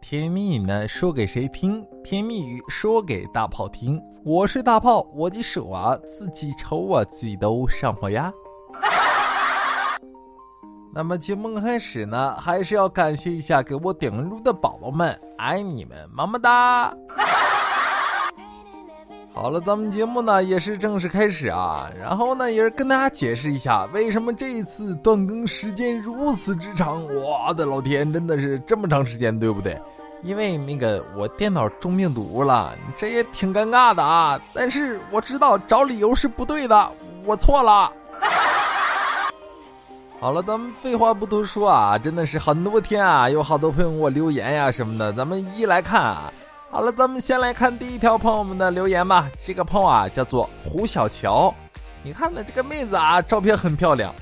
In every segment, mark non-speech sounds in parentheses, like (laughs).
甜蜜语呢，说给谁听？甜蜜语说给大炮听。我是大炮，我的手啊，自己抽啊，自己都上火呀。(laughs) 那么节目开始呢，还是要感谢一下给我点关注的宝宝们，爱你们，么么哒！好了，咱们节目呢也是正式开始啊，然后呢也是跟大家解释一下，为什么这一次断更时间如此之长。我的老天，真的是这么长时间，对不对？因为那个我电脑中病毒了，这也挺尴尬的啊。但是我知道找理由是不对的，我错了。(laughs) 好了，咱们废话不多说啊，真的是很多天啊，有好多朋友给我留言呀什么的，咱们一一来看啊。好了，咱们先来看第一条朋友们的留言吧。这个朋友啊叫做胡小乔，你看呢，这个妹子啊，照片很漂亮。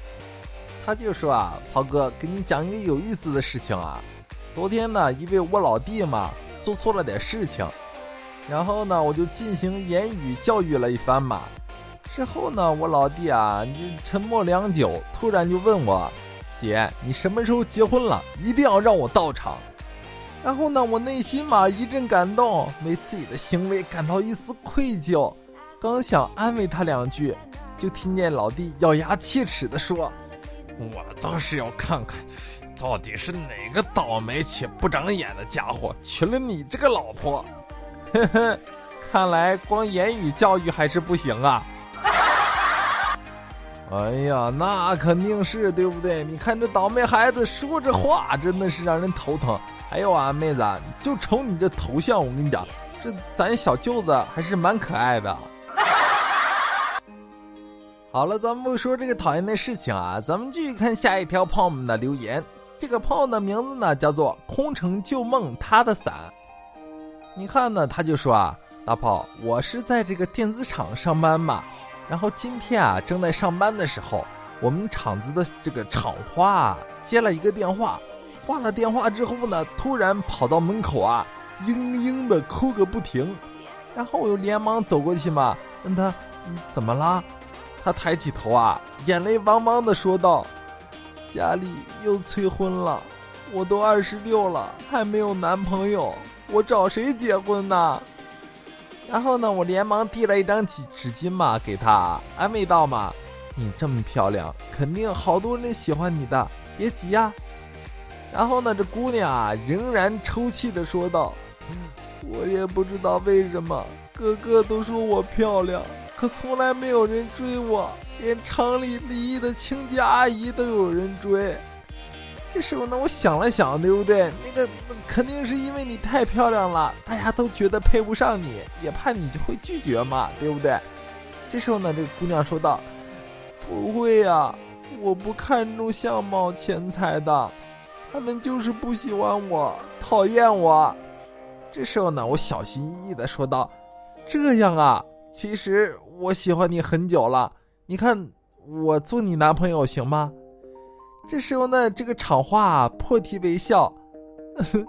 他就说啊，涛哥，给你讲一个有意思的事情啊。昨天呢，因为我老弟嘛做错了点事情，然后呢，我就进行言语教育了一番嘛。之后呢，我老弟啊，就沉默良久，突然就问我：“姐，你什么时候结婚了？一定要让我到场。”然后呢，我内心嘛一阵感动，为自己的行为感到一丝愧疚。刚想安慰他两句，就听见老弟咬牙切齿地说：“我倒是要看看，到底是哪个倒霉且不长眼的家伙娶了你这个老婆。”呵呵，看来光言语教育还是不行啊。哎呀，那肯定是对不对？你看这倒霉孩子说这话，真的是让人头疼。还有啊，妹子，就瞅你这头像，我跟你讲，这咱小舅子还是蛮可爱的。(laughs) 好了，咱们不说这个讨厌的事情啊，咱们继续看下一条朋友们的留言。这个朋友的名字呢叫做空城旧梦，他的伞。你看呢，他就说啊，大炮，我是在这个电子厂上班嘛，然后今天啊正在上班的时候，我们厂子的这个厂花啊接了一个电话。挂了电话之后呢，突然跑到门口啊，嘤嘤的哭个不停，然后我又连忙走过去嘛，问他怎么了？他抬起头啊，眼泪汪汪的说道：“家里又催婚了，我都二十六了，还没有男朋友，我找谁结婚呢？”然后呢，我连忙递了一张纸纸巾嘛给他，安慰道嘛：“你这么漂亮，肯定好多人喜欢你的，别急呀。”然后呢，这姑娘啊，仍然抽泣的说道：“我也不知道为什么，个个都说我漂亮，可从来没有人追我，连厂里离异的清洁阿姨都有人追。”这时候呢，我想了想，对不对？那个肯定是因为你太漂亮了，大家都觉得配不上你，也怕你就会拒绝嘛，对不对？这时候呢，这个姑娘说道：“不会呀，我不看重相貌钱财的。”他们就是不喜欢我，讨厌我。这时候呢，我小心翼翼的说道：“这样啊，其实我喜欢你很久了。你看，我做你男朋友行吗？”这时候呢，这个厂话破涕为笑：“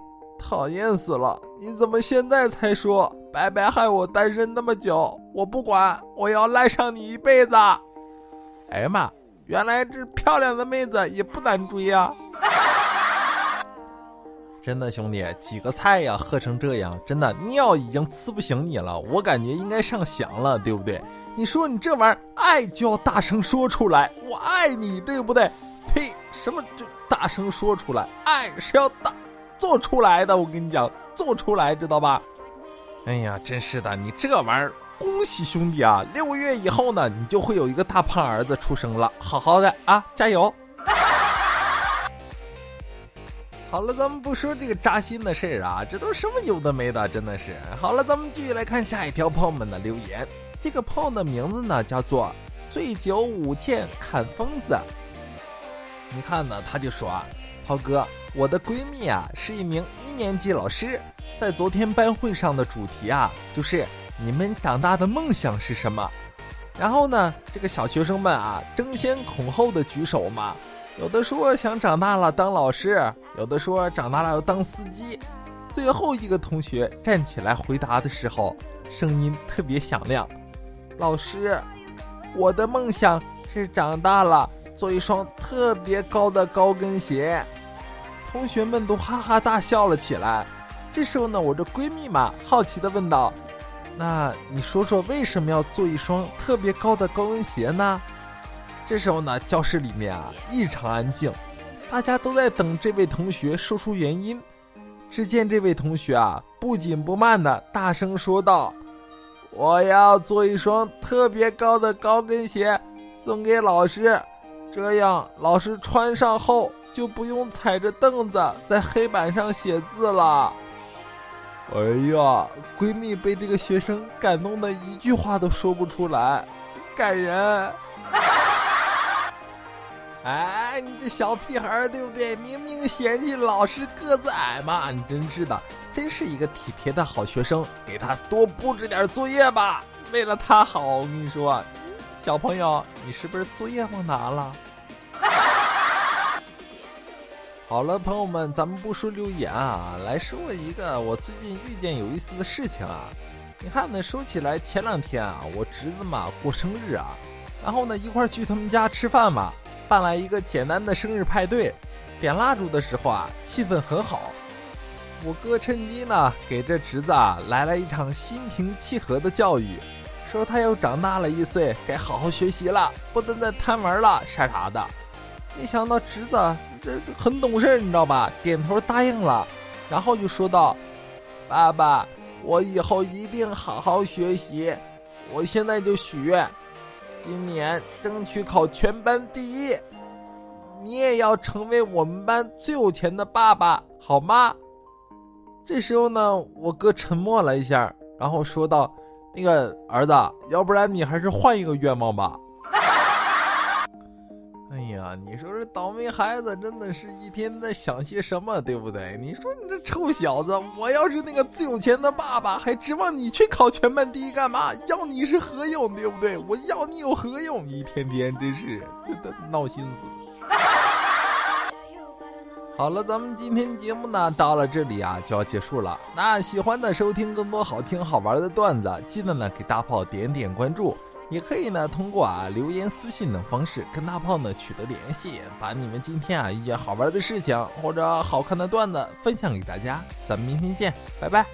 (laughs) 讨厌死了！你怎么现在才说？白白害我单身那么久！我不管，我要赖上你一辈子！”哎呀妈，原来这漂亮的妹子也不难追呀！真的兄弟，几个菜呀，喝成这样，真的尿已经呲不醒你了。我感觉应该上翔了，对不对？你说你这玩意儿，爱就要大声说出来，我爱你，对不对？什么就大声说出来？爱是要大做出来的，我跟你讲，做出来，知道吧？哎呀，真是的，你这玩意儿，恭喜兄弟啊！六个月以后呢，你就会有一个大胖儿子出生了，好好的啊，加油！(laughs) 好了，咱们不说这个扎心的事儿啊，这都什么有的没的，真的是。好了，咱们继续来看下一条朋友们的留言。这个朋友的名字呢叫做醉酒舞剑看疯子。你看呢，他就说啊，涛哥，我的闺蜜啊是一名一年级老师，在昨天班会上的主题啊就是你们长大的梦想是什么？然后呢，这个小学生们啊争先恐后的举手嘛。有的说想长大了当老师，有的说长大了要当司机。最后一个同学站起来回答的时候，声音特别响亮：“老师，我的梦想是长大了做一双特别高的高跟鞋。”同学们都哈哈大笑了起来。这时候呢，我这闺蜜嘛，好奇的问道：“那你说说为什么要做一双特别高的高跟鞋呢？”这时候呢，教室里面啊异常安静，大家都在等这位同学说出原因。只见这位同学啊不紧不慢的大声说道：“我要做一双特别高的高跟鞋送给老师，这样老师穿上后就不用踩着凳子在黑板上写字了。”哎呀，闺蜜被这个学生感动的一句话都说不出来，感人。(laughs) 哎，你这小屁孩儿对不对？明明嫌弃老师个子矮嘛，你真是的，真是一个体贴的好学生。给他多布置点作业吧，为了他好。我跟你说，小朋友，你是不是作业忘拿了？好了，朋友们，咱们不说留言啊，来说一个我最近遇见有意思的事情啊。你看呢，说起来，前两天啊，我侄子嘛过生日啊，然后呢一块去他们家吃饭嘛，办来一个简单的生日派对，点蜡烛的时候啊，气氛很好。我哥趁机呢给这侄子啊来了一场心平气和的教育，说他又长大了一岁，该好好学习了，不能再贪玩了啥啥的。没想到侄子。这很懂事，你知道吧？点头答应了，然后就说道：“爸爸，我以后一定好好学习。我现在就许愿，今年争取考全班第一。你也要成为我们班最有钱的爸爸，好吗？”这时候呢，我哥沉默了一下，然后说道：“那个儿子，要不然你还是换一个愿望吧。”哎呀，你说这倒霉孩子真的是一天在想些什么，对不对？你说你这臭小子，我要是那个最有钱的爸爸，还指望你去考全班第一干嘛？要你是何用，对不对？我要你有何用？一天天真是这的闹心死。(laughs) 好了，咱们今天节目呢到了这里啊就要结束了。那喜欢的收听更多好听好玩的段子，记得呢给大炮点点关注。也可以呢，通过啊留言、私信等方式跟大炮呢取得联系，把你们今天啊遇见好玩的事情或者好看的段子分享给大家。咱们明天见，拜拜。